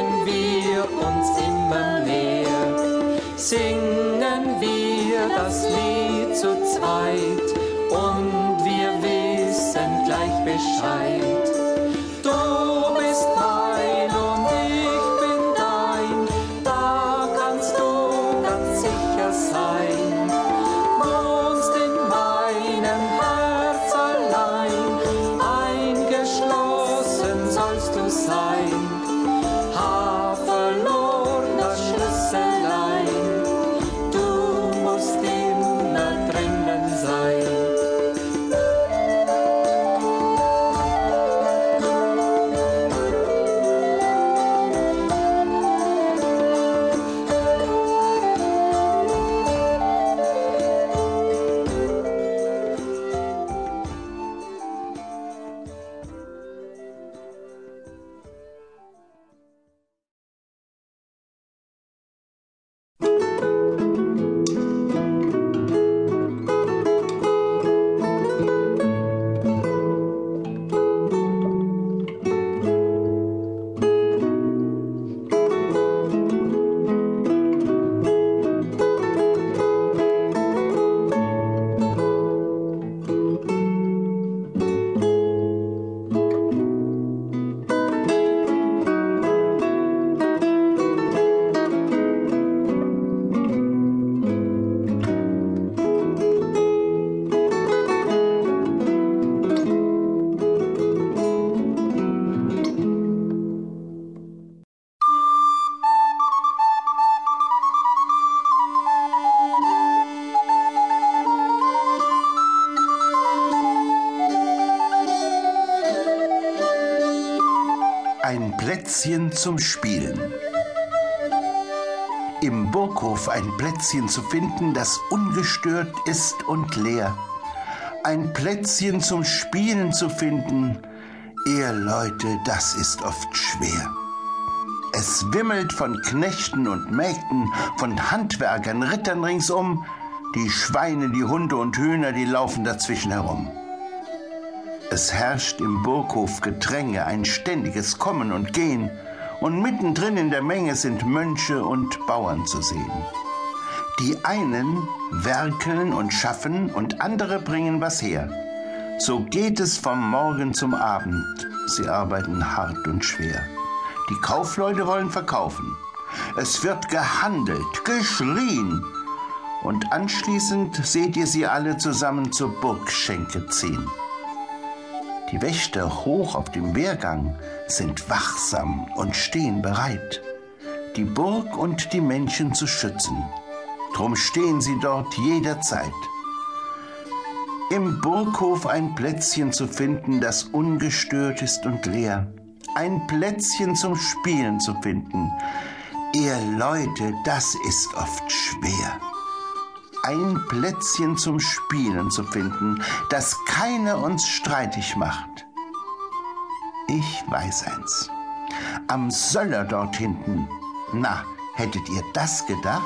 lieben wir uns immer mehr. Singen wir das Lied zu zweit und wir wissen gleich Bescheid. Du bist mein und ich bin dein, da kannst du ganz sicher sein. Wohnst in meinem Herz allein, eingeschlossen sollst du sein. No. Ein Plätzchen zum Spielen. Im Burghof ein Plätzchen zu finden, das ungestört ist und leer. Ein Plätzchen zum Spielen zu finden, ihr Leute, das ist oft schwer. Es wimmelt von Knechten und Mägden, von Handwerkern, Rittern ringsum. Die Schweine, die Hunde und Hühner, die laufen dazwischen herum. Es herrscht im Burghof Gedränge, ein ständiges Kommen und Gehen, und mittendrin in der Menge sind Mönche und Bauern zu sehen. Die einen werkeln und schaffen und andere bringen was her. So geht es vom Morgen zum Abend. Sie arbeiten hart und schwer. Die Kaufleute wollen verkaufen. Es wird gehandelt, geschrien. Und anschließend seht ihr sie alle zusammen zur Burgschenke ziehen. Die Wächter hoch auf dem Wehrgang sind wachsam und stehen bereit, die Burg und die Menschen zu schützen. Drum stehen sie dort jederzeit. Im Burghof ein Plätzchen zu finden, das ungestört ist und leer. Ein Plätzchen zum Spielen zu finden. Ihr Leute, das ist oft schwer ein Plätzchen zum Spielen zu finden, das keiner uns streitig macht. Ich weiß eins. Am Söller dort hinten, na, hättet ihr das gedacht?